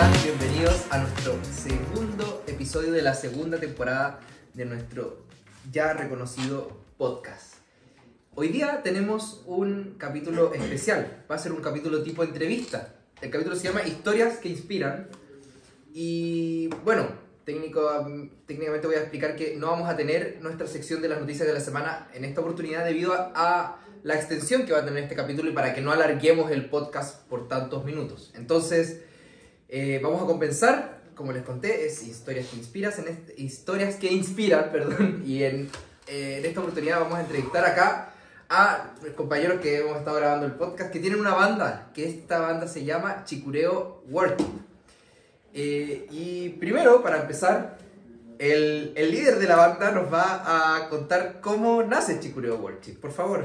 Bienvenidos a nuestro segundo episodio de la segunda temporada de nuestro ya reconocido podcast. Hoy día tenemos un capítulo especial, va a ser un capítulo tipo entrevista. El capítulo se llama Historias que inspiran y bueno, técnico, técnicamente voy a explicar que no vamos a tener nuestra sección de las noticias de la semana en esta oportunidad debido a la extensión que va a tener este capítulo y para que no alarguemos el podcast por tantos minutos. Entonces, eh, vamos a compensar, como les conté, es historias que inspiras, en este- historias que inspiran, perdón, y en, eh, en esta oportunidad vamos a entrevistar acá a los compañeros que hemos estado grabando el podcast, que tienen una banda, que esta banda se llama Chicureo World. Eh, y primero, para empezar, el, el líder de la banda nos va a contar cómo nace Chicureo World. Por favor.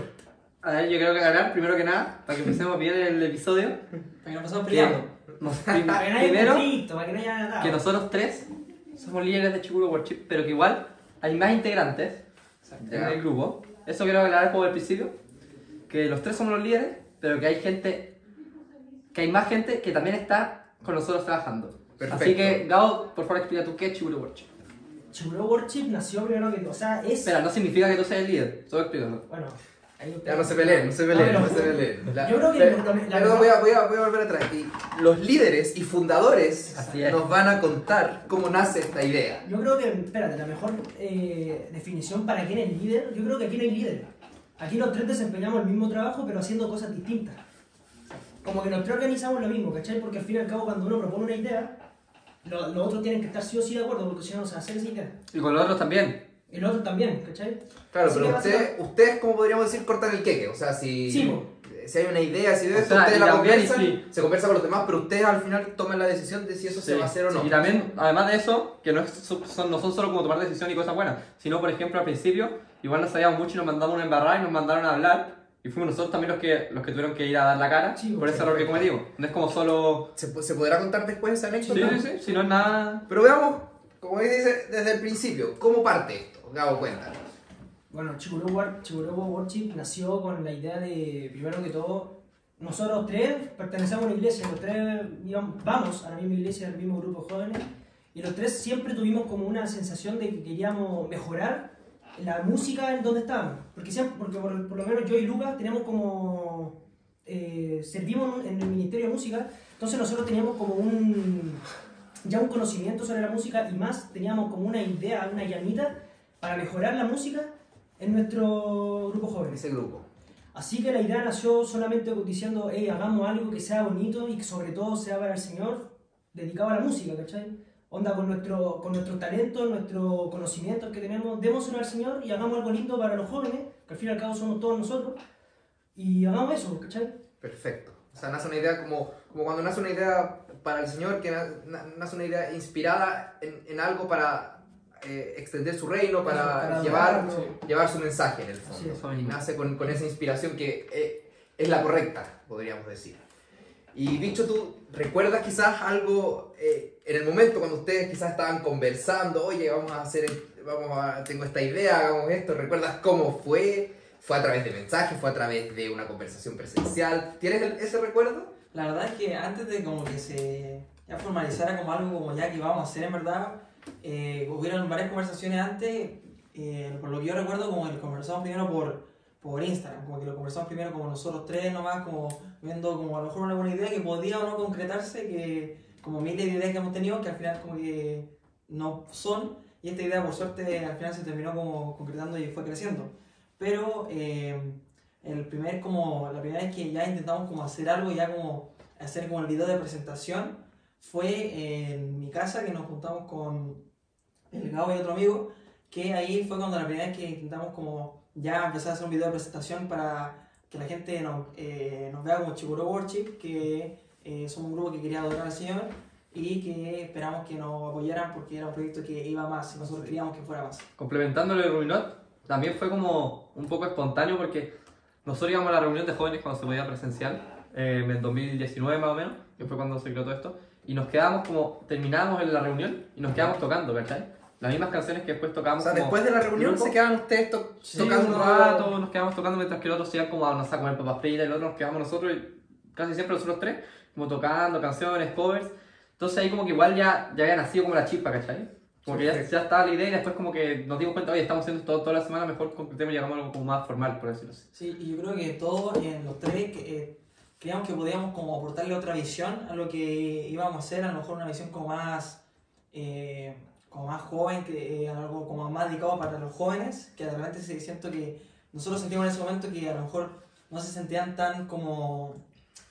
A ver, yo creo que hablar primero que nada, para que empecemos bien el episodio. Para que no pasemos peleando. Nos- Para que no haya primero, que nosotros tres somos líderes de Chicuro Worship, pero que igual hay más integrantes en el grupo. Eso quiero aclarar como al principio, que los tres somos los líderes, pero que hay gente, que hay más gente que también está con nosotros trabajando. Perfecto. Así que, Gao, por favor explica tú qué es Chicuro Worship. Chiburo Worship nació primero que. O sea, es. Espera, no significa que tú seas el líder, solo explícalo. Bueno, Ya no se peleen, no se peleen, No, no, se peleen. La- Yo creo que lo- lo- la pero verdad- voy, a, voy, a, voy a volver atrás. Y los líderes y fundadores nos van a contar cómo nace esta idea. Yo creo que, espérate, la mejor eh, definición para quién es líder, yo creo que aquí no hay líder. Aquí los tres desempeñamos el mismo trabajo, pero haciendo cosas distintas. Como que los tres organizamos lo mismo, ¿cachai? Porque al fin y al cabo, cuando uno propone una idea, lo- los otros tienen que estar sí o sí de acuerdo, porque si no, no se hacer esa idea. Y con los otros también. Y los otros también, ¿cachai? Claro, Así pero ustedes, ustedes, como podríamos decir, cortan el queque. O sea, si, Sí, si hay una idea, si de O eso, sea, ustedes la conversan, sí. se conversa con los demás, pero ustedes al final toman la decisión de si eso se Sí. va a hacer o no. Y también, además de eso, que no, es- son, no son solo como tomar decisiones y cosas buenas, sino, por ejemplo, al principio, igual no sabíamos mucho y nos mandamos una embarrada y nos mandaron a hablar, y fuimos nosotros también los que, los que tuvieron que ir a dar la cara Sí, por ese error que cometimos. No es como solo... ¿Se, se podrá contar después esa Sí, anécdota? sí, sí, si no es nada... Pero veamos, como dice desde el principio, ¿cómo parte esto? Gabo, cuéntanos. Bueno, Chicureo Worship nació con la idea de, primero que todo, nosotros tres pertenecemos a una iglesia, los tres íbamos- vamos a la misma iglesia, al mismo grupo de jóvenes, y los tres siempre tuvimos como una sensación de que queríamos mejorar la música en donde estábamos. Porque, siempre, porque por, por lo menos yo y Lucas teníamos como... eh, servimos en el Ministerio de Música, entonces nosotros teníamos como un... ya un conocimiento sobre la música y más teníamos como una idea, una llamita para mejorar la música en nuestro grupo joven. Ese grupo. Así que la idea nació solamente diciendo, hey, hagamos algo que sea bonito y que sobre todo sea para el Señor, dedicado a la música, ¿cachai? Onda con nuestro, con nuestro talento, nuestro conocimiento que tenemos, démoselo al Señor y hagamos algo lindo para los jóvenes, que al fin y al cabo somos todos nosotros, y hagamos eso, ¿cachai? Perfecto. O sea, nace una idea como, como cuando nace una idea para el Señor, que na- na- nace una idea inspirada en, en algo para eh, extender su reino, para, Para llevar, adorarlo. llevar su mensaje en el fondo. Sí, y nace con, con esa inspiración que eh, es la correcta, podríamos decir. Y dicho tú, ¿recuerdas quizás algo eh, en el momento cuando ustedes quizás estaban conversando, oye, vamos a hacer, vamos a, tengo esta idea, hagamos esto, ¿recuerdas cómo fue? ¿Fue a través de mensajes? ¿Fue a través de una conversación presencial? ¿Tienes el- ese recuerdo? La verdad es que antes de como que se ya formalizara como algo como ya que íbamos a hacer en verdad, eh, hubieron varias conversaciones antes, eh, por lo que yo recuerdo como que conversamos primero por, por Instagram, como que lo conversamos primero como nosotros tres nomás, como viendo como a lo mejor una buena idea que podía o no concretarse, que como miles de ideas que hemos tenido que al final como que no son, y esta idea por suerte al final se terminó como concretando y fue creciendo. Pero eh, el primer como la primera vez que ya intentamos como hacer algo ya como hacer como el video de presentación fue en mi casa que nos juntamos con el Gabo y otro amigo que ahí fue cuando la primera vez que intentamos como ya empezar a hacer un video de presentación para que la gente nos, eh, nos vea como Chicuro Worship que eh, somos un grupo que quería adorar al Señor y que esperamos que nos apoyaran porque era un proyecto que iba más y nosotros queríamos que fuera más. Complementándolo de Ruminot, también fue como un poco espontáneo porque nosotros íbamos a la reunión de jóvenes cuando se podía presencial, eh, en el 2019 más o menos, que fue cuando se creó todo esto, y nos quedamos como, terminábamos en la reunión y nos quedamos tocando, ¿cachai? Las mismas canciones que después O tocábamos sea, como después de la reunión grupo. se quedaban ustedes to- Sí, tocando un rato, nos quedamos tocando mientras que el otro se iban como a, no sé, a comer papas fritas y el otro nos quedamos nosotros y casi siempre nosotros tres, como tocando canciones, covers. Entonces ahí como que igual ya, ya había nacido como la chispa, ¿cachai? Como que ya, Perfecto. ya estaba la idea y después como que nos dimos cuenta, oye, estamos haciendo esto toda la semana, mejor concretemos y hagamos algo como más formal, por decirlo así. Sí, y yo creo que todos en los tres eh, creíamos que podíamos como aportarle otra visión a lo que íbamos a hacer, a lo mejor una visión como más, eh, como más joven, que, eh, algo como más dedicado para los jóvenes, que de repente sí siento que nosotros sentimos en ese momento que a lo mejor no se sentían tan como,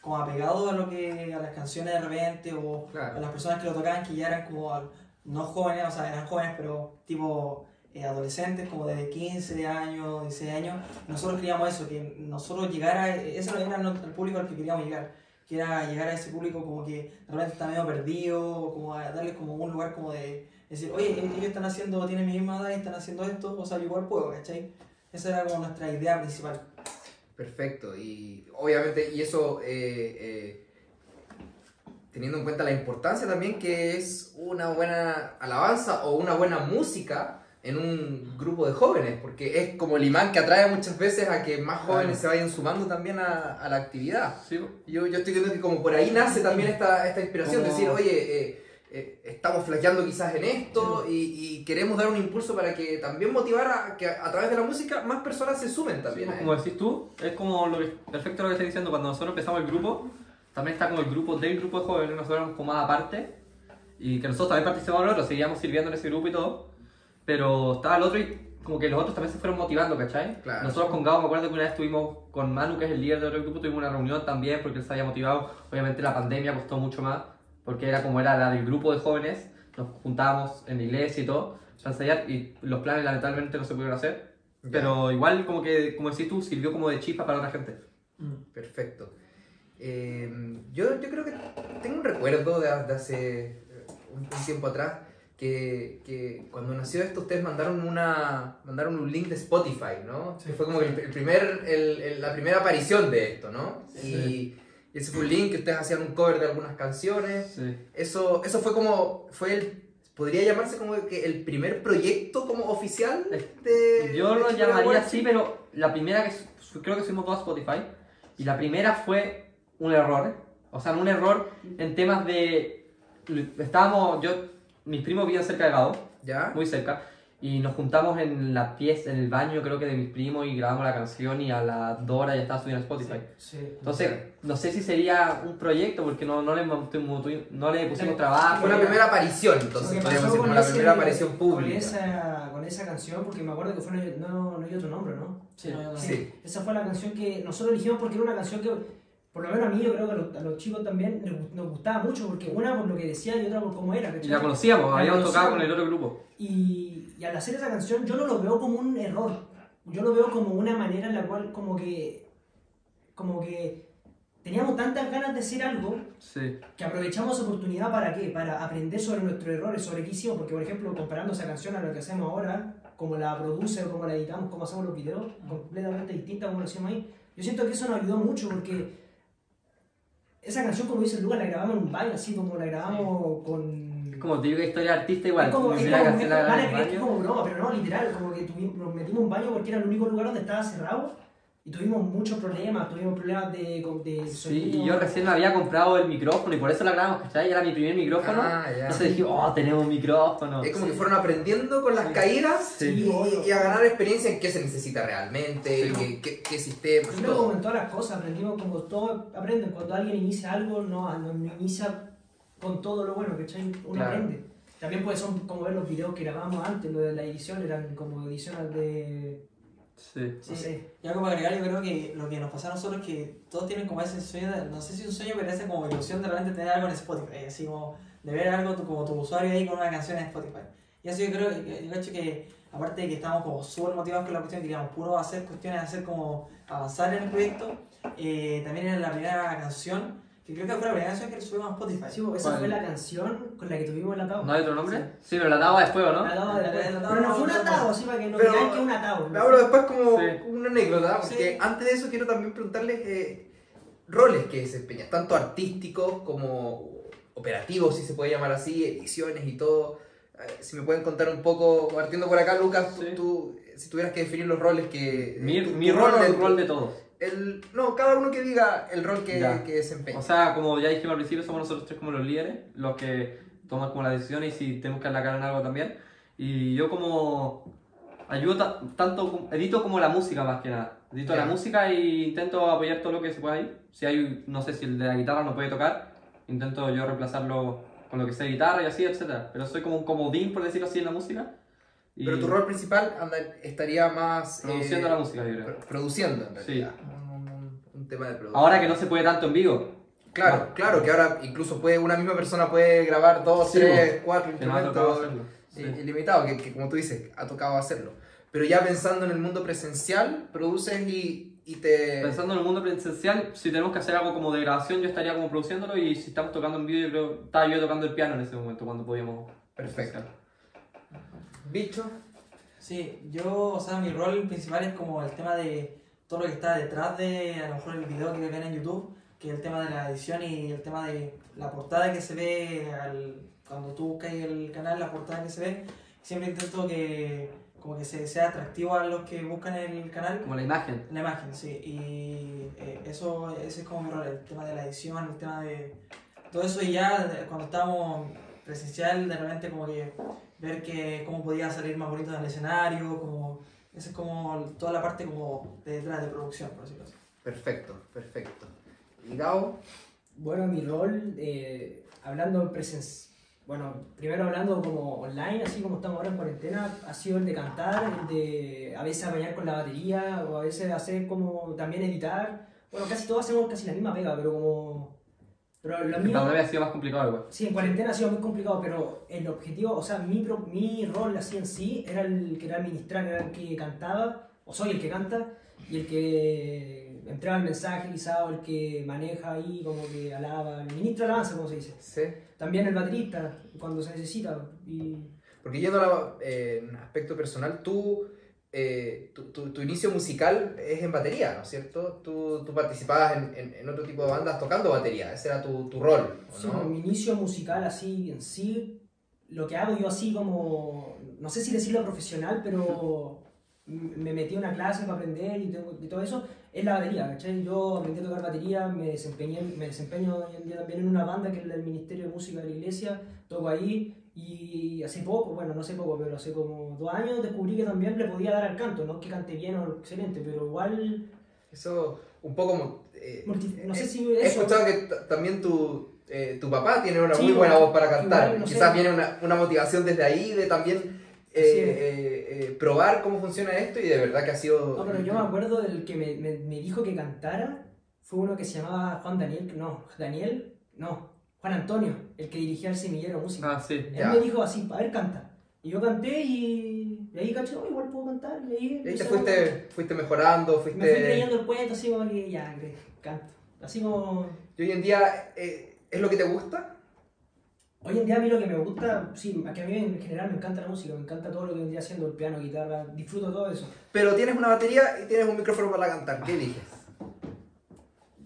como apegados a lo que a las canciones de repente o a las personas que lo tocaban que ya eran como no jóvenes, o sea, eran jóvenes, pero tipo eh, adolescentes, como de 15 años, 16 años. Nosotros queríamos eso, que nosotros llegara, eso era el público al que queríamos llegar, que era llegar a ese público como que de repente está medio perdido, como a darles como un lugar como de decir, oye, ellos están haciendo, tienen mi misma edad y están haciendo esto, o sea, yo igual puedo, ¿cachai? Esa era como nuestra idea principal. Perfecto, y obviamente, y eso eh, eh, teniendo en cuenta la importancia también que es una buena alabanza o una buena música en un grupo de jóvenes, porque es como el imán que atrae muchas veces a que más jóvenes Claro. se vayan sumando también a, a la actividad. Sí, Yo, yo estoy viendo que como por ahí nace también esta, esta inspiración, Como- decir, oye, eh, eh, estamos flaqueando quizás en esto y, y queremos dar un impulso para que también motivar a que a través de la música más personas se sumen también. a como decís tú, es como lo que, perfecto lo que estás diciendo, cuando nosotros empezamos el grupo, también está como el grupo del grupo de jóvenes, nosotros éramos como más aparte, y que nosotros también participamos en otro, seguíamos sirviendo en ese grupo y todo, pero estaba el otro y como que los otros también se fueron motivando, ¿cachai? Claro. Nosotros con Gabo, me acuerdo que una vez estuvimos con Manu, que es el líder del otro grupo, tuvimos una reunión también porque él se había motivado, obviamente la pandemia costó mucho más, porque era como era la del grupo de jóvenes, nos juntábamos en la iglesia y todo, para ensayar, y los planes lamentablemente no se pudieron hacer, Ya. pero igual, como que, como decís tú, sirvió como de chispa para otra gente. Perfecto. Eh, yo, yo creo que tengo un recuerdo de, de hace un tiempo atrás que, que cuando nació esto ustedes mandaron una mandaron un link de Spotify, ¿no? Sí. Que fue como el, el primer el- el- la primera aparición de esto, ¿no? Y, y ese fue un link que ustedes hacían un cover de algunas canciones. Sí. Eso eso fue como fue el podría llamarse como que el primer proyecto como oficial de Yo de lo llamaría así, pero la primera que creo que subimos todos a Spotify, y la primera fue un error, o sea, un error en temas de... Estábamos, yo, mis primos vivían cerca de Gabo, ¿Ya? muy cerca, y nos juntamos en la pieza, en el baño creo que de mis primos y grabamos la canción y a las dos horas ya estaba subiendo a Spotify. Sí. Entonces, no sé si sería un proyecto porque no, no, le, no le pusimos trabajo. Fue una primera aparición, entonces podríamos decir ese- primera aparición pública. Con esa, con esa canción, porque me acuerdo que fue No, no, no hay otro nombre, ¿no? Sí, no, no, Sí. Esa fue la canción que nosotros elegimos porque era una canción que, por lo menos a mí, yo creo que a los, a los chicos también nos, nos gustaba mucho, porque una por lo que decía y otra por cómo era, Y ¿cachai? la conocíamos, La habíamos tocado con el otro grupo. Y, y al hacer esa canción yo no lo veo como un error, yo lo veo como una manera en la cual como que, como que teníamos tantas ganas de hacer algo Sí. que aprovechamos esa oportunidad para qué? Para aprender sobre nuestros errores, sobre qué hicimos, porque por ejemplo, comparando esa canción a lo que hacemos ahora, como la produce o como la editamos, cómo hacemos los videos, completamente distinta como lo hacíamos ahí, yo siento que eso nos ayudó mucho porque esa canción, como dice Lucas, la grabamos en un baño, así como la grabamos con... Es como típica historia artista igual. Es como, es como, es la como- van grabé a en creer el que es como broma, pero no, literal, como que tuvimos, nos metimos en un baño porque era el único lugar donde estaba cerrado y tuvimos muchos problemas, tuvimos problemas de, de Sí, y yo recién me había comprado el micrófono y por eso la grabamos, ¿cachai? Era mi primer micrófono. Ah, ya. Entonces dije, oh, tenemos un micrófono. Es como que fueron aprendiendo con las caídas Sí. y, y a ganar experiencia en qué se necesita realmente, qué, qué, qué sistemas, Yo creo que como todo. en todas las cosas, aprendimos como todos aprenden. Cuando alguien inicia algo, no, no, no inicia con todo lo bueno, ¿cachai? Uno Claro. aprende. También pues son como ver los videos que grabamos antes, lo de la edición, eran como ediciones de... Sí. no Sí. sé. Y algo para agregar, yo creo que lo que nos pasa a nosotros es que todos tienen como ese sueño, de- no sé si un sueño, pero esa como ilusión de repente tener algo en Spotify, así como de ver algo tu- como tu usuario ahí con una canción en Spotify. Y eso yo creo, yo creo que aparte de que estamos como súper motivados con la cuestión, queríamos puro hacer cuestiones, hacer como avanzar en el proyecto, eh, también era la primera canción, que creo que fue la primera canción que subimos a Spotify. Sí, esa ¿Cuál? fue la canción con la que tuvimos el atado. ¿No hay otro nombre? Sí, pero la daba después, ¿o no? La atado la- la- Pero no fue un atado, así para que no Pero- digan que es un atado. Me hablo después como Sí. una anécdota, porque Sí. antes de eso quiero también preguntarles eh, roles que desempeñas, tanto artísticos como operativos, si se puede llamar así, ediciones y todo. Eh, Si me pueden contar un poco, partiendo por acá, Lucas, tú, Sí. tú, si tuvieras que definir los roles que... Mi, tu- mi tu rol o el dentro- rol de todos. El, no, cada uno que diga el rol que, Ya. que desempeña. O sea, como ya dijimos al principio, somos nosotros tres como los líderes, los que toman como las decisiones y si tenemos que cara en algo también. Y yo como ayudo ta- tanto, como- edito como la música más que nada. Edito Ya. la música e intento apoyar todo lo que se pueda ahí. Si hay, no sé, si el de la guitarra no puede tocar, intento yo reemplazarlo con lo que de guitarra y así, etcétera. Pero soy como un comodín, por decirlo así, en la música. Y Pero tu rol principal anda- estaría más... Produciendo eh, la música, yo creo. pro- Produciendo, en Sí. realidad. Un, un- un tema de producción. Ahora que no se puede tanto en vivo, Claro, claro, que ahora incluso puede una misma persona puede grabar dos, Sí, tres, cuatro instrumentos Sí. ilimitado, que, que como tú dices, ha tocado hacerlo. Pero ya pensando en el mundo presencial, produces y, y te... Pensando en el mundo presencial, si tenemos que hacer algo como de grabación, yo estaría como produciéndolo y si estamos tocando en vídeo, yo creo estaba yo tocando el piano en ese momento cuando podíamos. Perfecto. presencial. Bicho, Sí, yo, o sea, mi rol principal es como el tema de todo lo que está detrás de a lo mejor el video que ven en YouTube, que es el tema de la edición y el tema de la portada que se ve al- cuando tú buscas el canal, la portada que se ve. Siempre intento que como que se, sea atractivo a los que buscan el canal. Como la imagen. La imagen, sí. Y eh, eso, ese es como mi rol, el tema de la edición, el tema de todo eso. Y ya cuando estábamos presencial, de repente como que ver que cómo podía salir más bonito en el escenario, como... Esa es como toda la parte como de detrás de producción, por decirlo así. perfecto, perfecto. ¿Y Gao? Bueno, mi rol, eh, hablando presen bueno, primero hablando como online, así como estamos ahora en cuarentena, ha sido el de cantar, el de a veces apañar con la batería, o a veces hacer como también editar. Bueno, casi todos hacemos casi la misma pega, pero como... Pero lo mío... pandemia ha sido más complicado igual. Sí, en cuarentena ha sido muy complicado, pero el objetivo, o sea, mi, pro- mi rol así en sí era el que era administrar, era el que cantaba, o soy el que canta, y el que entrega el mensaje quizá, o el que maneja ahí, como que alaba, el ministro de alabanza, como se dice. Sí. También el baterista, cuando se necesita. Y Porque yendo a eh, en aspecto personal, tú, eh, tu, tu- tu inicio musical es en batería, ¿no es cierto? Tú, tú participabas en, en- en otro tipo de bandas tocando batería, ese era tu, tu rol, ¿o sí, ¿no? mi inicio musical así en sí, lo que hago yo así como, no sé si decirlo profesional, pero me metí a una clase para aprender y, tengo- y todo eso, es la batería, ¿cachai? Yo aprendí a tocar batería, me, desempeñé, me desempeño hoy en día también en una banda que es el Ministerio de Música de la Iglesia, toco ahí y hace poco, bueno, no hace poco, pero hace como dos años descubrí que también le podía dar al canto, no que cante bien o excelente, pero igual, Eso, un poco como... eh, no sé he- si He eso... escuchado que también tu, eh, tu papá tiene una Sí, muy buena voz para cantar. igual, no sé. Quizás viene una, una motivación desde ahí de también eh, eh, eh, probar cómo funciona esto y de verdad que ha sido... No, pero yo me acuerdo del que me, me, me dijo que cantara, fue uno que se llamaba Juan Daniel, no, Daniel, no, Juan Antonio, el que dirigía el semillero música. Ah, sí. Él ya. me dijo así, a ver, canta. Y yo canté y, y ahí caché, oh, igual puedo cantar. Y ahí, Y ahí te fuiste, fuiste mejorando, fuiste... Me fui creyendo el cuento, así como que ya, que canto. Así como... Y hoy en día, eh, ¿es lo que te gusta? Hoy en día a mí lo que me gusta, sí, que a mí en general me encanta la música, me encanta todo lo que vendría haciendo el piano, guitarra, disfruto todo eso. Pero tienes una batería y tienes un micrófono para cantar. ¿Qué eliges?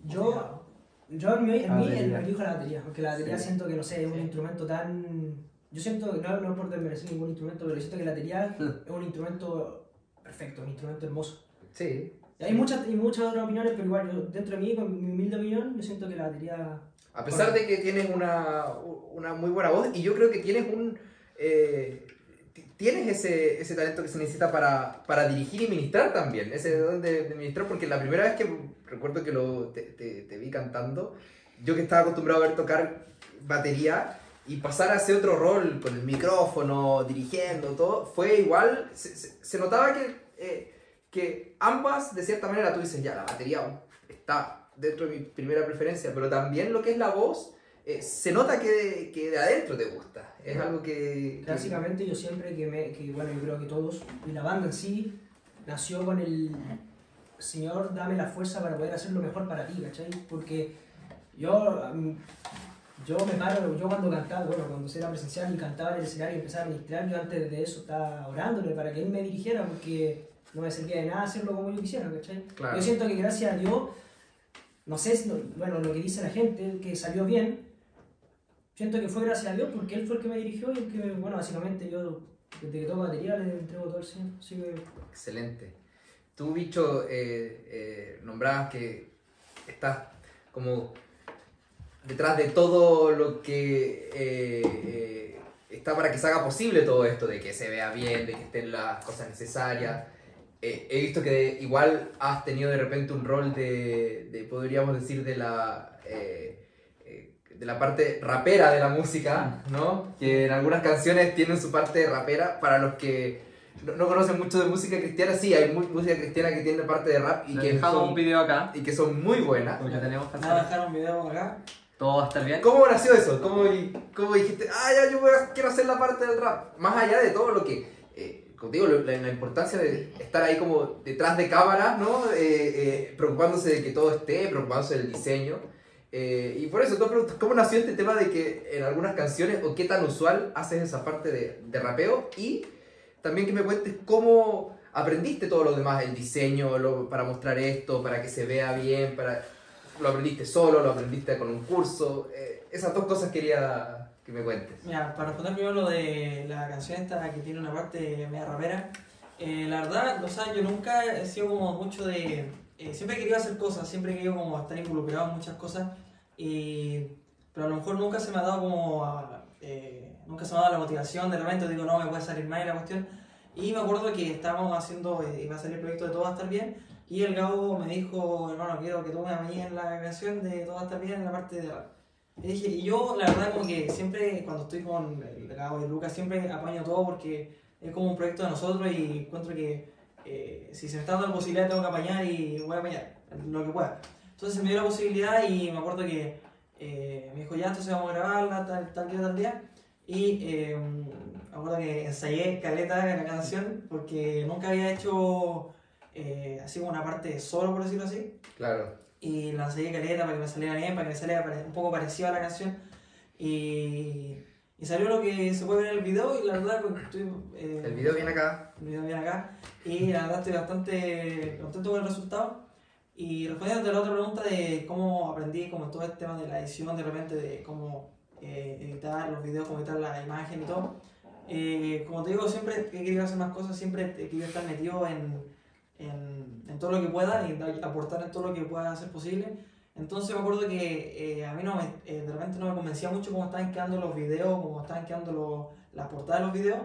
Yo, yo en mí, en mí Batería. elijo la batería, porque la batería Sí. siento que, no sé, es un instrumento tan... Yo siento, no, no por desmerecer ningún instrumento, pero siento que la batería es un instrumento perfecto, un instrumento hermoso. Sí. Hay muchas, y muchas otras opiniones, pero igual yo, dentro de mí, con mi humilde opinión, yo siento que la batería... A pesar de que tienes una, una muy buena voz y yo creo que tienes un... eh, tienes ese, ese talento que se necesita para, para dirigir y ministrar también, ese don de, de ministrar, porque la primera vez que recuerdo que lo, te, te- te vi cantando, yo que estaba acostumbrado a ver tocar batería y pasar a ese otro rol con el micrófono, dirigiendo, todo, fue igual, se, se- se notaba que, eh, que ambas, de cierta manera, tú dices, ya, la batería está dentro de mi primera preferencia, pero también lo que es la voz, eh, se nota que, que de adentro te gusta, es algo que... que- Básicamente yo siempre que me, que bueno, yo creo que todos, y la banda en sí, nació con el Señor, dame la fuerza para poder hacer lo mejor para ti, ¿cachai? Porque yo, yo me paro, yo cuando cantaba, bueno, cuando era presencial y cantaba en el escenario y empezaba a ministrar, yo antes de eso estaba orándole para que Él me dirigiera, porque no me servía de nada hacerlo como yo quisiera, ¿cachai? Claro. Yo siento que gracias a Dios, no sé, bueno, lo que dice la gente, que salió bien, siento que fue gracias a Dios porque Él fue el que me dirigió y el que, bueno, básicamente yo, desde que toco batería, le entrego todo al Señor. Así que, Excelente. Tú, bicho, eh, eh, nombrabas que estás como detrás de todo lo que eh, eh, está para que se haga posible todo esto, de que se vea bien, de que estén las cosas necesarias. He visto que igual has tenido de repente un rol de, de podríamos decir, de la, de la parte rapera de la música, ¿no? Que en algunas canciones tienen su parte rapera. Para los que no, no conocen mucho de música cristiana, sí, hay mu- música cristiana que tiene parte de rap y Les que, son, un video acá, y que son muy buenas. porque tenemos canciones. dejar un video acá. Todo va a estar bien. ¿Cómo nació eso? ¿Cómo, cómo dijiste, ah, ya, yo voy a- quiero hacer la parte del rap? Más allá de todo lo que, eh, lo- la, la importancia de estar ahí como detrás de cámara, ¿no? Eh, eh, preocupándose de que todo esté, preocupándose del diseño. Eh, y por eso, tú preguntas, ¿cómo nació este tema de que en algunas canciones, o qué tan usual haces esa parte de, rapeo? Y también que me cuentes cómo aprendiste todo lo demás, el diseño, para mostrar esto, para que se vea bien, para... ¿Lo aprendiste solo? ¿Lo aprendiste con un curso? Eh, esas dos cosas quería que me cuentes. Mira, para responder primero lo de la canción esta que tiene una parte media rapera, eh, la verdad, o sea, yo nunca he sido como mucho de... eh, siempre he querido hacer cosas, siempre he querido como estar involucrado en muchas cosas, y, pero a lo mejor nunca se me ha dado como... a- eh, nunca se me ha dado la motivación, de repente digo, no, me puede salir mal la cuestión. Y me acuerdo que estábamos haciendo, eh, iba a salir el proyecto de Todo va a estar bien, y el Gabo me dijo, hermano, quiero que tú me apañes en la canción de Todo va a estar bien en la parte de rap. Y dije, y yo la verdad como que siempre cuando estoy con el Gabo y Lucas siempre apaño todo porque es como un proyecto de nosotros y encuentro que eh, si se me está dando la posibilidad tengo que apañar y voy a apañar lo que pueda. Entonces me dio la posibilidad y me acuerdo que eh, me dijo, ya entonces vamos a grabarla tal, tal día, tal día. Y eh, me acuerdo que ensayé caleta en la canción porque nunca había hecho eh, así como una parte solo, por decirlo así Claro. y la ensayé caleta para que me saliera bien, para que me saliera un poco parecido a la canción. Y, y salió lo que se puede ver en el video y la verdad pues, estoy... eh, El video viene acá. el video viene acá y la verdad estoy bastante contento con el resultado. Y respondiendo a la otra pregunta de cómo aprendí como todo el tema de la edición, de repente de cómo eh, editar los videos, cómo editar la imagen y todo. eh, como te digo, siempre he querido hacer más cosas, siempre he querido estar metido en, en, en todo lo que pueda y aportar en todo lo que pueda ser posible. Entonces me acuerdo que eh, a mí no me, eh, de repente no me convencía mucho cómo estaban quedando los videos, cómo estaban quedando los, las portadas de los videos,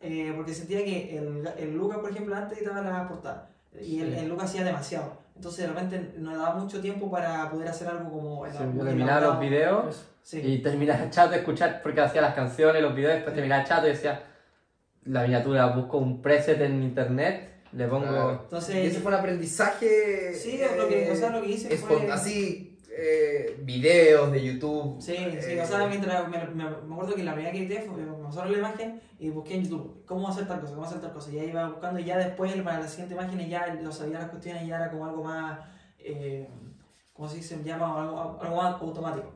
eh, porque sentía que el, el Lucas, por ejemplo, antes editaba las portadas y el, Sí. el Lucas hacía demasiado. Entonces de repente no daba mucho tiempo para poder hacer algo como... Sí, terminaba los videos Sí. y terminaba chato de escuchar porque hacía las canciones, los videos, después terminaba chato y decía la miniatura, busco un preset en internet, le pongo... Claro. Y Entonces... ese fue un aprendizaje. Sí, lo que, o sea, lo que hice fue... Así, eh, videos de YouTube. Sí, sí, eh, o sea, mientras me, me, acuerdo que la primera que edité fue, me pasaron la imagen y busqué en YouTube cómo hacer tal cosa, cómo hacer tal cosa. Y ya iba buscando y ya después para la siguiente imagen ya lo sabía las cuestiones ya era como algo más, eh, ¿cómo se dice? Llama algo, algo más automático.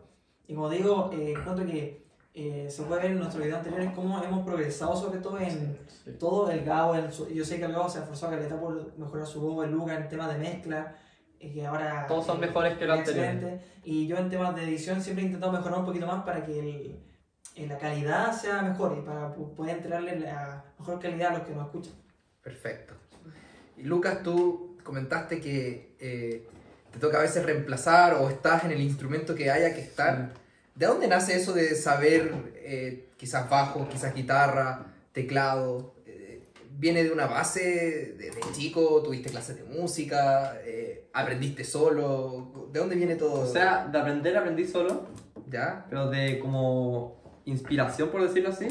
Y como digo, eh, encuentro que eh, se puede ver en nuestros videos anteriores cómo hemos progresado sobre todo en Sí. todo el Gabo, en su- yo sé que el Gabo se ha esforzado caleta por mejorar su voz, el Luca en temas de mezcla, y que ahora... Todos son eh, mejores que los excelente. Y yo en temas de edición siempre he intentado mejorar un poquito más para que el- eh, la calidad sea mejor y para poder entregarle la mejor calidad a los que nos escuchan. Perfecto. Y Lucas, tú comentaste que eh, te toca a veces reemplazar o estás en el instrumento que haya que estar. ¿De dónde nace eso de saber eh, quizás bajo, quizás guitarra, teclado? Eh, ¿Viene de una base de, de chico? ¿Tuviste clases de música? Eh, ¿Aprendiste solo? ¿De dónde viene todo? O sea, de aprender aprendí solo, ¿Ya? pero de como inspiración, por decirlo así.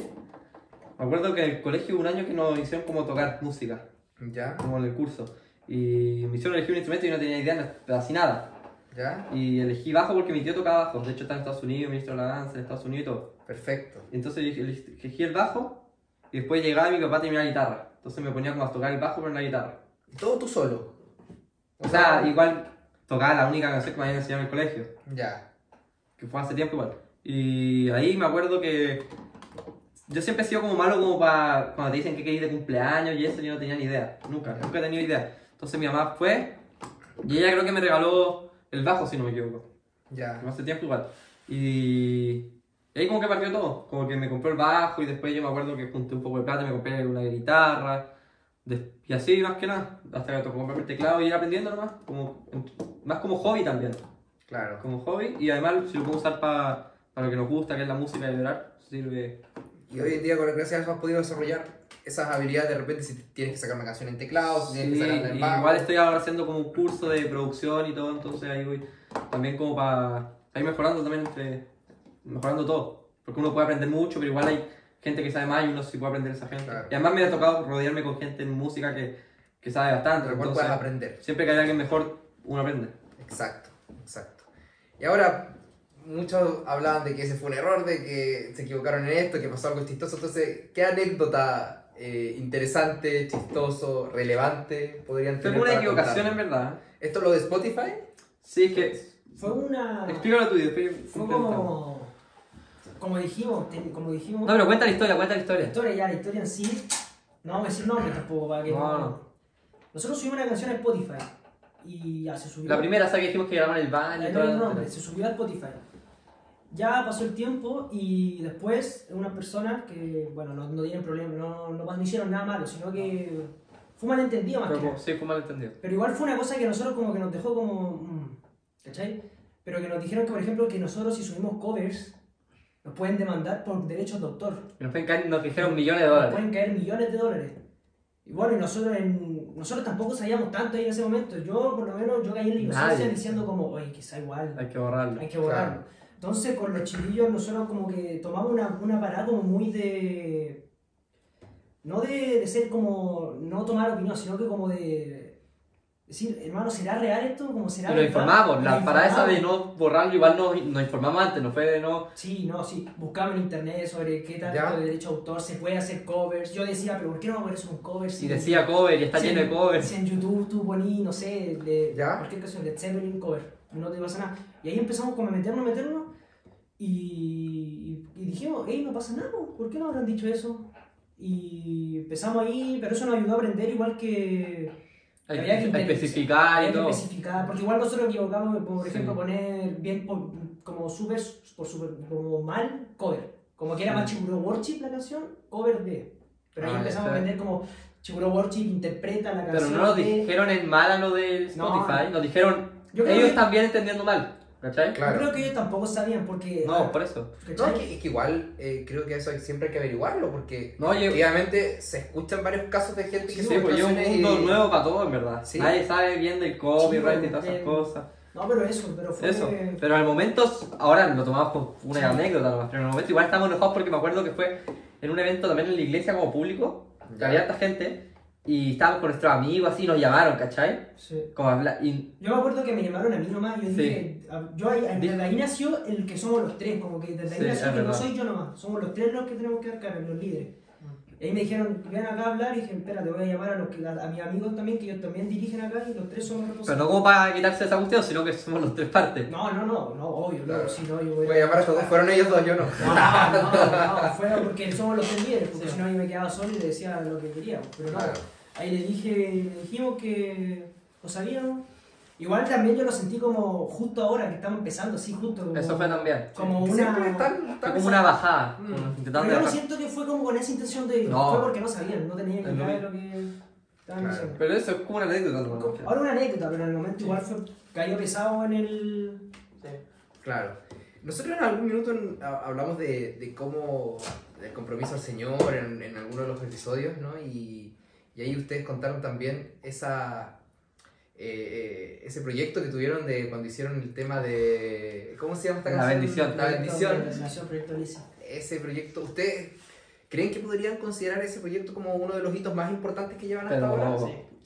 Me acuerdo que en el colegio hubo un año que nos hicieron como tocar música, ¿Ya? como en el curso. Y me hicieron elegir un instrumento y yo no tenía idea de así nada. ¿Ya? Y elegí bajo porque mi tío tocaba bajo. De hecho está en Estados Unidos, ministro de la danza en Estados Unidos y todo. Perfecto. Entonces elegí el bajo y después llegaba mi papá a terminar la guitarra. Entonces me ponía como a tocar el bajo en la guitarra. ¿Y todo tú solo? O sea, igual tocaba la única canción que me habían enseñado en el colegio. Ya. que fue hace tiempo igual. Y ahí me acuerdo que yo siempre he sido como malo como para cuando te dicen que queréis de cumpleaños y eso, yo no tenía ni idea, nunca, nunca he tenido idea. Entonces mi mamá fue y ella creo que me regaló el bajo, si no me equivoco, Ya. como hace tiempo igual. Y, y ahí como que partió todo, como que me compró el bajo y después yo me acuerdo que junté un poco de plata y me compré una guitarra. Y así más que nada, hasta que tocó comprarme el teclado y ir aprendiendo nomás, como, más como hobby también, Claro. como hobby y además si lo puedo usar para lo que nos gusta, que es la música y llorar, sirve. Y hoy en día, con gracias a eso, has podido desarrollar esas habilidades de repente si tienes que sacar una canción en teclado, si tienes Sí, que sacarla en bajo. igual estoy ahora haciendo como un curso de producción y todo, entonces ahí voy también como para ir mejorando también, entre, mejorando todo, porque uno puede aprender mucho, pero igual hay gente que sabe más y uno sí puede aprender de esa gente. Claro. Y además me ha tocado rodearme con gente en música que, que sabe bastante, cual entonces puedes aprender. siempre que hay alguien mejor, uno aprende. Exacto, exacto. Y ahora, muchos hablaban de que ese fue un error, de que se equivocaron en esto, que pasó algo chistoso. Entonces, ¿qué anécdota eh, interesante, chistoso, relevante podrían Fue tener? una para equivocación contar? en verdad. ¿Esto lo de Spotify? Sí, es que... Fue una. Explícalo tú y después Fue como. Como dijimos, te- como dijimos. No, pero cuenta la historia, cuenta la La historia. historia ya, la historia en sí. No vamos a decir nombres tampoco para que No, no. Nosotros subimos una canción a Spotify. Y ya se subió. La primera, esa que dijimos que grababan en el baño no todo. nombre, se subió a Spotify. Ya pasó el tiempo y después unas personas que, bueno, no, no tienen problema, no, no, no hicieron nada malo, sino que fue malentendido más que Pero, nada. sí, fue malentendido. Pero igual fue una cosa que a nosotros como que nos dejó como... mm, ¿Cachai? Pero que nos dijeron que, por ejemplo, que nosotros si subimos covers, nos pueden demandar por derechos de autor. Nos, pueden caer- nos dijeron millones de Nos dólares. pueden caer millones de dólares. Y bueno, y nosotros, en, nosotros tampoco sabíamos tanto ahí en ese momento. Yo, por lo menos, yo caí en la inocencia diciendo como, oye, quizá igual, Hay que borrarlo. hay que borrarlo. Entonces, con los chiquillos, nosotros como que tomamos una, una parada como muy de... No de, de ser como... No tomar opinión, sino que como de... Decir, hermano, ¿será real esto? Como será verdad? informamos, la parada esa de no borrarlo, igual nos, nos informamos antes, no fue de no. Sí, no, sí. Buscamos en internet sobre qué tal Ya. de derecho de autor, se puede hacer covers. Yo decía, pero ¿por qué no vamos a poner un cover? Y decía cover y está si lleno de covers. Si en YouTube tú poní, no sé, de Ya. cualquier canción, de Zeppelin cover, no te pasa nada. Y ahí empezamos como a meternos, meternos, y, y dijimos, hey, no pasa nada, po, ¿por qué no habrán dicho eso? Y empezamos ahí, pero eso nos ayudó a aprender igual que... Hay había que que especificar y todo. especificar, porque igual nosotros equivocamos, por Sí. ejemplo poner bien por- como super, por super, como mal cover, como que era Sí. más Chiburo Worship la canción, cover de. Pero ahí Ah, empezamos ya. a vender como Chiburo Worship interpreta la Pero canción. no nos de- dijeron en mal a lo del No. Spotify, nos dijeron ellos que- también entendiendo mal. ¿Cachai? Claro. Yo creo que ellos tampoco sabían porque. No, por eso. No, es que, es que igual eh, creo que eso hay- siempre hay que averiguarlo porque No, yo- efectivamente se escuchan varios casos de gente que Sí, pues es un mundo y- nuevo para todos, en verdad. Sí. Nadie sabe bien del copyright y todas esas eh, cosas. No, pero eso, pero fue. Eso. Pero al momento, ahora lo tomamos como una Sí. anécdota nomás, pero en el momento igual estamos enojados porque me acuerdo que fue en un evento también en la iglesia como público, que había harta gente, y estábamos con nuestros amigos así, nos llamaron, ¿cachai? Sí. Como habla- y Yo me acuerdo que me llamaron a mí nomás y yo Sí. dije, yo ahí, desde ahí nació el que somos los tres, como que desde ahí Sí, nació que no soy yo nomás, somos los tres los que tenemos que dar cara, los líderes. Mm. Y ahí me dijeron, ven acá a hablar y dije, espera, te voy a llamar a, los que, a, a mis amigos también, que ellos también dirigen acá y los tres somos pero responsables. no como para quitarse esa cuestión, sino que somos los tres partes. No, no, no, no, obvio, Claro. no, si no, yo voy Voy a llamar a estos dos, fueron ellos dos, yo no. No, no, no, fue porque somos los tres líderes, porque Sí. si no yo me quedaba solo y le decía lo que quería, pero no. Claro. Ahí le dije, le dijimos que lo sabíamos. Igual también yo lo sentí como justo ahora que estamos empezando, así justo. Como, Eso fue también. Como Que una. como una bajada, Mm. Pero yo no siento que fue como con esa intención de. No. Fue porque no sabían, no tenían de mismo. lo que estaban Claro. diciendo. Pero eso es como una anécdota nomás. Ahora una anécdota, pero en el momento igual fue cayó pesado en el. Sí. Claro. Nosotros en algún minuto hablamos de, de cómo, del compromiso al Señor en, en alguno de los episodios, ¿no? Y, y ahí ustedes contaron también esa, eh, eh, ese proyecto que tuvieron de cuando hicieron el tema de... ¿Cómo se llama esta La canción? bendición. La bendición. Proyecto. Ese proyecto, ¿ustedes creen que podrían considerar ese proyecto como uno de los hitos más importantes que llevan hasta Pero ahora?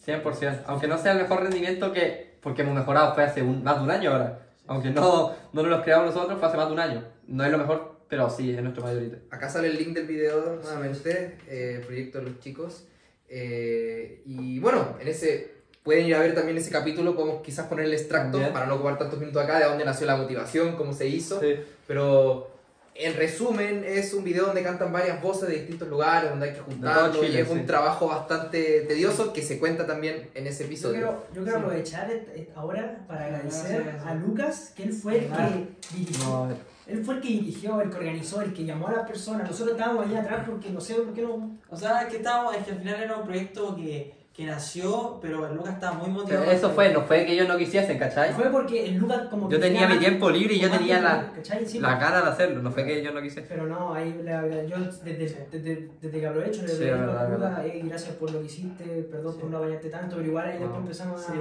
Sí. 100%. Aunque no sea el mejor rendimiento que. Porque hemos mejorado, fue hace un- más de un año ahora. Aunque no, no lo creamos nosotros, fue hace más de un año. No es lo mejor, pero sí, es nuestro mayorito. Acá sale el link del video nuevamente, eh, el proyecto de los chicos. Eh, y bueno, en ese pueden ir a ver también ese capítulo, podemos quizás ponerle extracto Bien. para no ocupar tantos minutos acá de dónde nació la motivación, cómo se hizo. Sí. Pero en resumen, es un video donde cantan varias voces de distintos lugares, donde hay que juntarlo, Chile, y es sí. un trabajo bastante tedioso que se cuenta también en ese Yo episodio. quiero, yo quiero Sí. aprovechar et- ahora para agradecer sí, sí. a Lucas, que él fue el Ah. que dirigió. No. Él fue el que dirigió, el que organizó, el que llamó a las personas. Nosotros estábamos ahí atrás porque no sé por qué no. O sea, es que, estábamos, es que al final era un proyecto que, que nació, pero el Lucas estaba muy motivado. Pero eso fue, no fue que ellos no quisiesen, ¿cachai? Fue porque el Lucas como que Yo tenía mi tiempo libre y yo tenía la. Sí, la gana de hacerlo, no fue que ellos no quisiesen. Pero no, ahí la- la- yo desde, Sí. desde, desde que aprovecho le Sí, doy es verdad, a Lucas, eh, gracias por lo que hiciste, perdón Sí. por no bañarte tanto, pero igual ahí después empezamos a... Sí,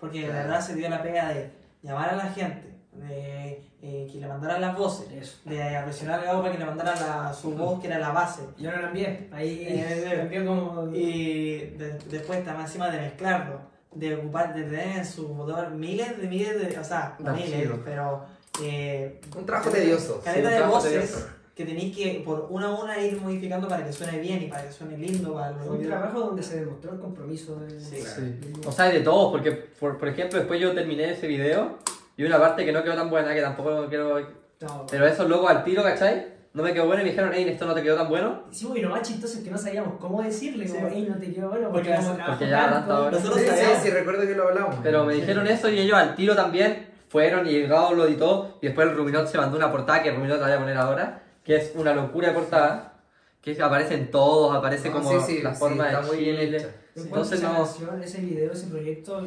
porque la verdad se dio la pega de llamar a la gente, de eh, que le mandaran las voces, Eso. de presionar a Gabo para que le mandara la, su voz, que era la base. Yo no la envié, ahí Eh, la envié como... Y de- después más encima de mezclarlo, de ocupar, de tener en su motor miles de miles de, o sea, no miles, archivos. pero eh, Un trabajo tedioso. caleta Sí, de voces tedioso. que tenéis que por una a una ir modificando para que suene bien y para que suene lindo para Fue los un videos. trabajo donde se demostró el compromiso de... Sí. Sí. O sea, de todos, porque por, por ejemplo después yo terminé ese video y una parte que no quedó tan buena, que tampoco quiero... No. Pero esos locos al tiro, ¿cachai? No me quedó bueno y me dijeron, hey, esto no te quedó tan bueno. Sí, y lo más chistoso es que no sabíamos cómo decirle, como, hey, no te quedó bueno, Porque porque, como porque ya tanto, ahora- Nosotros Sí, sí, sabíamos. sí, recuerdo que lo hablamos. Pero me dijeron eso y ellos al tiro también fueron y el Gabo lo editó y después el Ruminot se mandó una portada que el Ruminot la voy a poner ahora, que es una locura de portada, que aparecen todos, aparece No, como sí, sí, la sí, forma está de muy bien Chile. Entonces no- ese video, ese proyecto,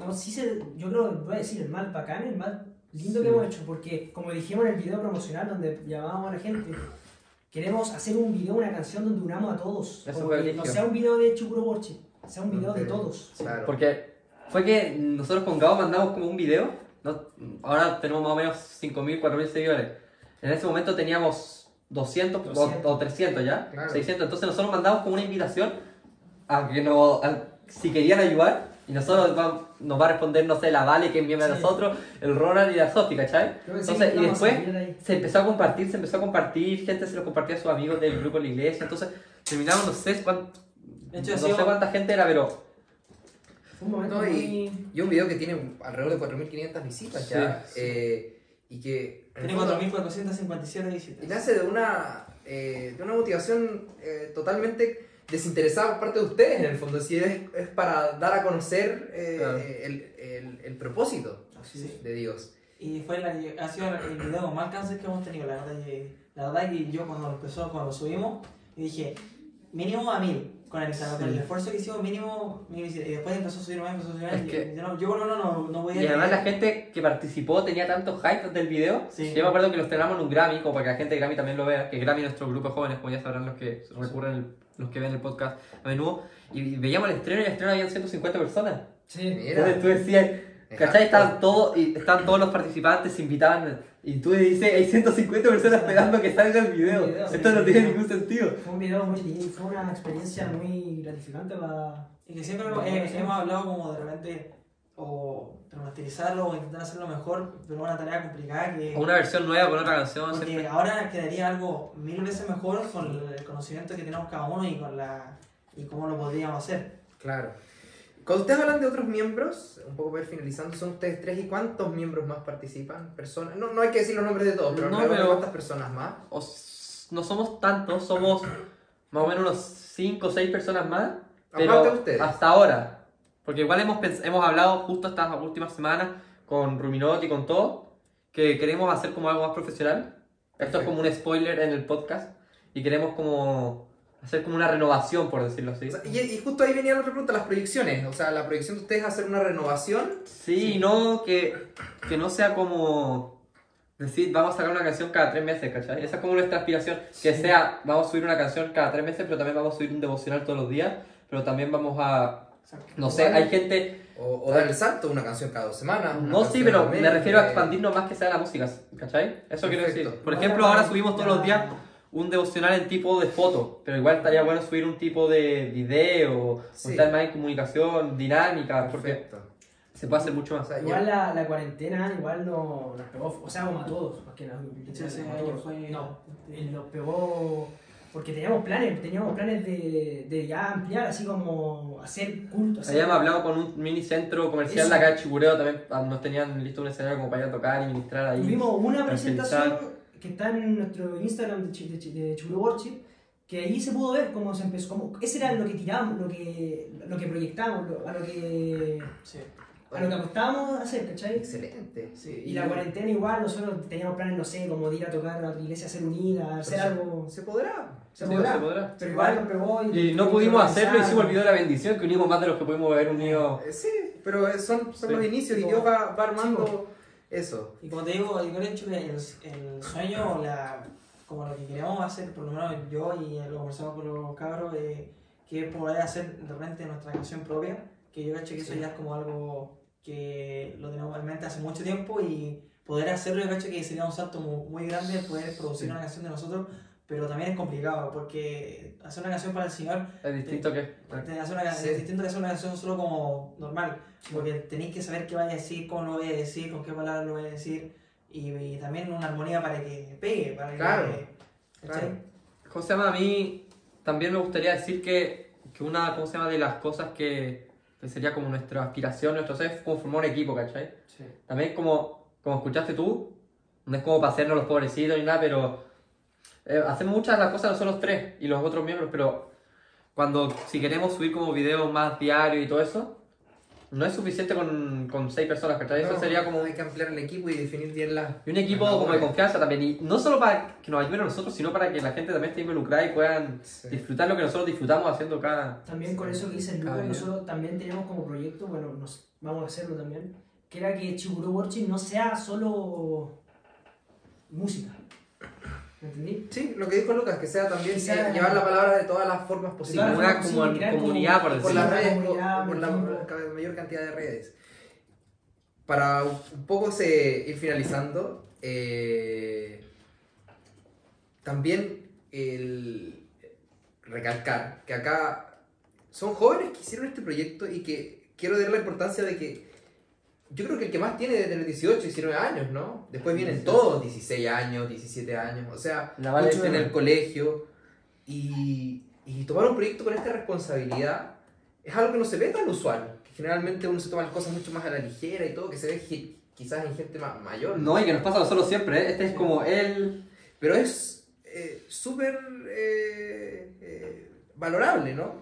no, sí se, yo creo que voy a decir el más bacán, el más lindo que Sí. hemos hecho, porque como dijimos en el video promocional donde llamábamos a la gente, queremos hacer un video, una canción donde unamos a todos. Eso fue que no sea un video de Chukuro Worship, sea un video de Pero- todos. Claro. Porque fue que nosotros con Gabo mandamos como un video, ¿no? ahora tenemos más o menos 5.000, 4.000 seguidores. En ese momento teníamos 200, o- 200. O, 300 ya, Claro. 600. Entonces nosotros mandamos como una invitación a que nos, a- si querían ayudar. Y nosotros va- nos va a responder, no sé, la Vale, que es miembro de Sí. nosotros, el Ronald y la Sofi, ¿cachai? Entonces, y a después se empezó a compartir, se empezó a compartir, gente se lo compartía a sus amigos del grupo de la iglesia. Entonces terminamos, no sé, cuán- De hecho, ha no sé cuánta gente era, pero Fue un momento No, y, un video que tiene alrededor de 4.500 visitas ya. Sí, sí. eh, y que. Tiene fondo- 4.457 visitas. Y nace de una, eh, de una motivación eh, totalmente desinteresada por parte de ustedes, en el fondo. Si es, es para dar a conocer eh, Claro. el, el- el propósito Sí. de Dios. Y fue la, ha sido el video con más alcance que hemos tenido. La verdad, que, la verdad que yo cuando empezó, cuando lo subimos, dije, mínimo a mil. Con el, con el Sí. esfuerzo que hicimos, mínimo, mínimo. Y después empezó a subir más, empezó a subir más. Y- que- y yo, no, yo menos no, no voy a. Y además la gente que participó tenía tanto hype del video. Sí. Yo me acuerdo que los teníamos en un Grammy, como para que la gente de Grammy también lo vea, que Grammy es nuestro grupo de jóvenes, como ya sabrán los que recurren, el- los que ven el podcast a menudo. Y veíamos el estreno y el estreno habían 150 personas. Sí. Mira. Entonces tú decías, ¿cachai? Estaban hardcore. todos, y estaban todos los participantes, invitaban. Y tú dices, hay 150 personas esperando que salga el video. El video, Esto sí, no tiene ningún sentido. Fue un video muy lindo, fue una experiencia muy gratificante para... Y que siempre hemos, eh, hemos hablado como de repente, o remasterizarlo, o intentar hacerlo mejor, pero una tarea complicada que. O una versión nueva con otra canción. Porque siempre. ahora quedaría algo mil veces mejor con el conocimiento que tenemos cada uno y con la y cómo lo podríamos hacer. Claro. Cuando ustedes hablan de otros miembros, un poco para ir finalizando, son ustedes tres y cuántos miembros más participan, personas, no, no hay que decir los nombres de todos, pero No, pero- cuántas personas más. o s- no somos tantos, somos más o menos unos 5 o 6 personas más. Pero Aparte de ustedes. hasta ahora. Porque igual hemos, hemos hablado justo estas últimas semanas con Ruminot y con todo, que queremos hacer como algo más profesional. Esto es como un spoiler en el podcast. Y queremos como hacer como una renovación, por decirlo así. O sea, y, y justo ahí venía la otra pregunta, las proyecciones, o sea, la proyección de ustedes es hacer una renovación. Sí, no, que, que no sea como decir, vamos a sacar una canción cada tres meses, ¿cachai? Esa es como nuestra aspiración, que Sí. sea, vamos a subir una canción cada tres meses, pero también vamos a subir un devocional todos los días, pero también vamos a, no sé, hay gente, O, o dar el salto, una canción cada dos semanas. no sí, pero me refiero a eh, expandirnos más que sea la música, ¿cachai? Eso quiero Perfecto. decir. Por ejemplo, ahora subimos todos los días un devocional en tipo de foto, pero igual estaría bueno subir un tipo de video, Sí. o estar más en comunicación dinámica, porque Perfecto. se puede hacer mucho O más. sea, Igual la, la cuarentena igual no, nos pegó, o sea, como a todos, más que nada. Sí, sí, como a ayer todos. fue- No, nos pegó porque teníamos planes, teníamos planes de, de ya ampliar, así como hacer culto. hacer- Habíamos hablado con un mini centro comercial de acá de Chicureo, también ah, nos tenían listo un escenario como para ir a tocar y ministrar ahí. Tuvimos una presentación que está en nuestro Instagram de, Ch- de, Ch- de Chiburo Worship, que ahí se pudo ver cómo se empezó, cómo, ese era lo que tirábamos, lo que, lo que proyectábamos, lo- a lo que, Sí. A lo que apostábamos a hacer, ¿cachai? Excelente. Sí, y la cuarentena igual, nosotros teníamos planes, no sé, como de ir a tocar a la iglesia, ser unida, hacer algo, ¿Se podrá? se Sí, podrá, se podrá. pero igual nos pegó Y no pudimos hacerlo y se olvidó la bendición que unimos más de los que pudimos haber unido. Eh, Sí, pero eh, son, son Sí. los inicios y Dios va, va armando eso. Y como te digo, creo que el, el sueño, o la, como lo que queríamos hacer, por lo menos yo y lo conversamos con los cabros, eh, que es poder hacer de repente nuestra canción propia, que yo cacho que eso ya es como algo que lo tenemos en mente hace mucho tiempo y poder hacerlo yo cacho que sería un salto muy, muy grande poder producir Sí. una canción de nosotros, pero también es complicado porque hacer una canción para el Señor Es distinto que. te hace una Sí. es distinto que hacer una canción solo como normal, porque tenéis que saber qué vaya a decir, cómo lo voy a decir, con qué palabras lo voy a decir, y, y también una armonía para que pegue, para que... Claro, ¿cachai? claro. ¿Cómo se llama? A mí también me gustaría decir que, que una ¿cómo se llama? de las cosas que, que sería como nuestra aspiración, nuestro ser, como formar un equipo, ¿cachai? También como, como escuchaste tú, no es como para hacernos los pobrecitos ni nada, pero eh, hacemos muchas de las cosas nosotros tres y los otros miembros, pero cuando si queremos subir como videos más diarios y todo eso, no es suficiente con, con seis personas, ¿cachai? Eso No, sería como Hay que ampliar el equipo y definir bien las. y un equipo las como de confianza también, y no solo para que nos ayuden a nosotros, sino para que la gente también esté involucrada y puedan Sí. disfrutar lo que nosotros disfrutamos haciendo cada... También con eso que dice Cada Lucas, nosotros también tenemos como proyecto, bueno, nos, vamos a hacerlo también, que era que Chiburo Worship no sea solo música. Sí, lo que dijo Lucas, que sea también sea- eh, llevar la palabra de todas las formas posibles. Una como- sí, crear como- comunidad, por por decirlo. las redes, comunidad, por, la mayor cantidad de redes. Para un poco se, ir finalizando, eh, también el recalcar que acá son jóvenes que hicieron este proyecto y que quiero dar la importancia de que yo creo que el que más tiene debe tener 18, 19 años, ¿no? Después vienen todos 16 años, 17 años, o sea, La vale muchos en el colegio y, y tomar un proyecto con esta responsabilidad es algo que no se ve tan usual. Que generalmente uno se toma las cosas mucho más a la ligera y todo, que se ve quizás en gente ma- mayor. No, y que nos pasa a nosotros siempre, ¿eh? Este es como el... Pero es eh, súper eh, eh, valorable, ¿no?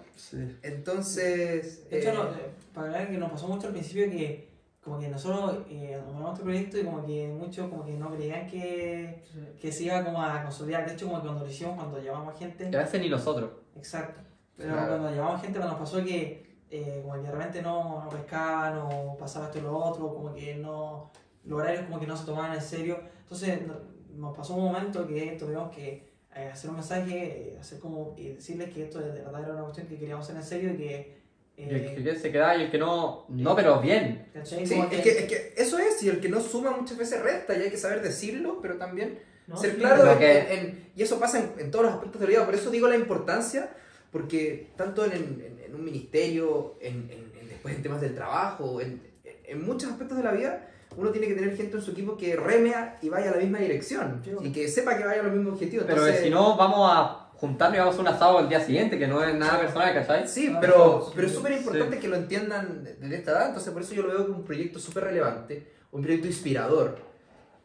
Entonces... De hecho, eh, no, eh, para ver que nos pasó mucho al principio que como que nosotros eh, nombramos este proyecto y como que muchos como que no creían que, que se iba como a consolidar. De hecho, como que cuando lo hicimos, cuando llevamos gente... Que a veces ni nosotros. Exacto. Pero Claro. cuando llevamos gente, cuando nos pasó que eh, como que de repente no, no pescaban o pasaba esto y lo otro, como que no, los horarios como que no se tomaban en serio. Entonces no- nos pasó un momento que tuvimos que eh, hacer un mensaje, eh, hacer como y decirles que esto de verdad era una cuestión que queríamos hacer en serio y que... Y eh, el que se queda y el que no... No, pero bien. ¿cachai? Sí, es que, es que eso es, y el que no suma muchas veces resta, y hay que saber decirlo, pero también ¿no? ser Sí, claro en- que- en- y eso pasa en, en todos los aspectos de la vida, por eso digo la importancia, porque tanto en, en- en un ministerio, en, en- en- después en temas del trabajo, en, en muchos aspectos de la vida, uno tiene que tener gente en su equipo que remea y vaya a la misma dirección, Sí. y que sepa que vaya a los mismos objetivos. Pero que si no, vamos a juntarnos y vamos a un asado el día siguiente, que no es nada personal, ¿cachai? Sí, Ah, pero, sí, pero es sí. súper importante que lo entiendan desde esta edad, entonces por eso yo lo veo como un proyecto súper relevante, un proyecto inspirador.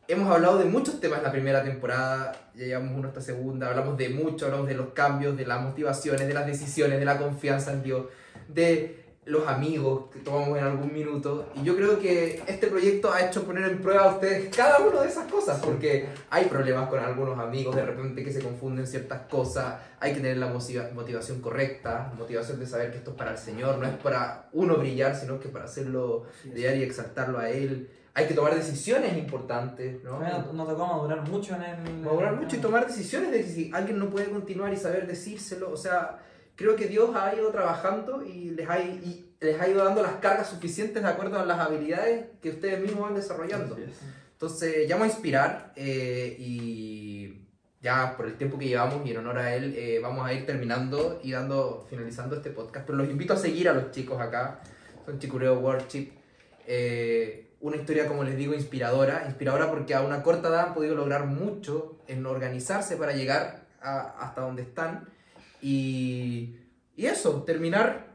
Hemos hablado de muchos temas en la primera temporada, ya llevamos uno esta segunda, hablamos de mucho, hablamos de los cambios, de las motivaciones, de las decisiones, de la confianza en Dios, de los amigos que tomamos en algún minuto. Y yo creo que este proyecto ha hecho poner en prueba a ustedes cada una de esas cosas, porque hay problemas con algunos amigos, de repente que se confunden ciertas cosas, hay que tener la motiva- motivación correcta, motivación de saber que esto es para el Señor, no es para uno brillar, sino que para hacerlo brillar y exaltarlo a Él. Hay que tomar decisiones importantes, ¿no? nos, nos tocó madurar mucho en el... Madurar mucho y tomar decisiones de que si alguien no puede continuar y saber decírselo, o sea, creo que Dios ha ido trabajando y les ha, y les ha ido dando las cargas suficientes de acuerdo a las habilidades que ustedes mismos van desarrollando. Entonces, ya vamos a inspirar eh, y ya por el tiempo que llevamos y en honor a él, eh, vamos a ir terminando y dando, finalizando este podcast. Pero los invito a seguir a los chicos acá, son Chicureo Worship. Eh, una historia, como les digo, inspiradora. Inspiradora porque a una corta edad han podido lograr mucho en organizarse para llegar a- hasta donde están. Y, y eso, terminar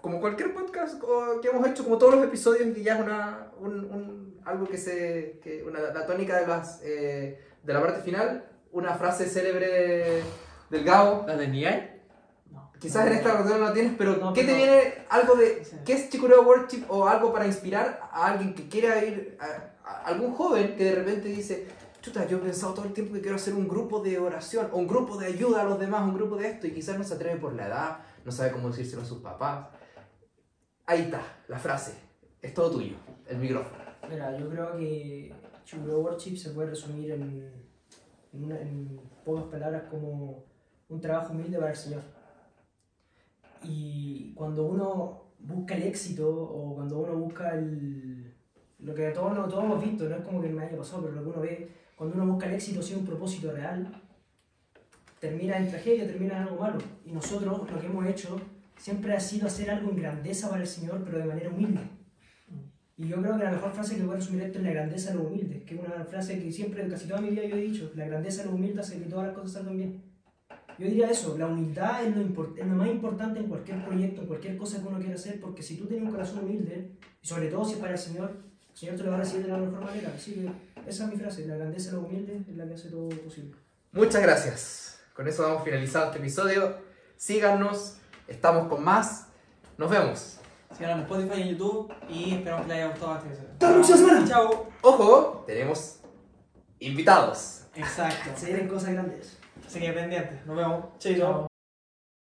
como cualquier podcast que hemos hecho, como todos los episodios, que ya es una, un, un- algo que se. Que una, la tónica de las, eh, de la parte final, una frase célebre de- del Gabo. ¿La de Niai? No. Quizás en esta ronda no la tienes, pero No, ¿qué te viene algo de... ¿Qué es Chicureo Worship o algo para inspirar a alguien que quiera ir... A, a algún joven que de repente dice, chuta, yo he pensado todo el tiempo que quiero hacer un grupo de oración, o un grupo de ayuda a los demás, un grupo de esto, y quizás no se atreve por la edad, no sabe cómo decírselo a sus papás. Ahí está, la frase. Es todo tuyo, el micrófono. Mira, yo creo que Chuguro Worship se puede resumir en, en, una- en pocas palabras como un trabajo humilde para el Señor. Y cuando uno busca el éxito o cuando uno busca el, lo que todos, todos hemos visto, no es como que me haya pasado, pero lo que uno ve, cuando uno busca el éxito sin un propósito real, termina en tragedia, termina en algo malo. Y nosotros lo que hemos hecho siempre ha sido hacer algo en grandeza para el Señor, pero de manera humilde. Y yo creo que la mejor frase que puede resumir esto es la grandeza de los humildes, que es una frase que siempre, casi toda mi vida yo he dicho, la grandeza de los humildes hace que todas las cosas salgan bien. Yo diría eso, la humildad es lo, es lo más importante en cualquier proyecto, en cualquier cosa que uno quiera hacer, porque si tú tienes un corazón humilde, y sobre todo si es para el Señor, el Señor te lo va a recibir de la mejor manera. Así que esa es mi frase, la grandeza de los humildes es la que hace todo posible. Muchas gracias. Con eso damos finalizado este episodio. Síganos, estamos con más. Nos vemos. Síganos en Spotify y en YouTube y esperamos que les haya gustado este episodio. ¡Hasta la próxima semana! Chao. Ojo, tenemos invitados. Exacto. Se vienen cosas grandes. Así que pendientes. Nos vemos. Chao.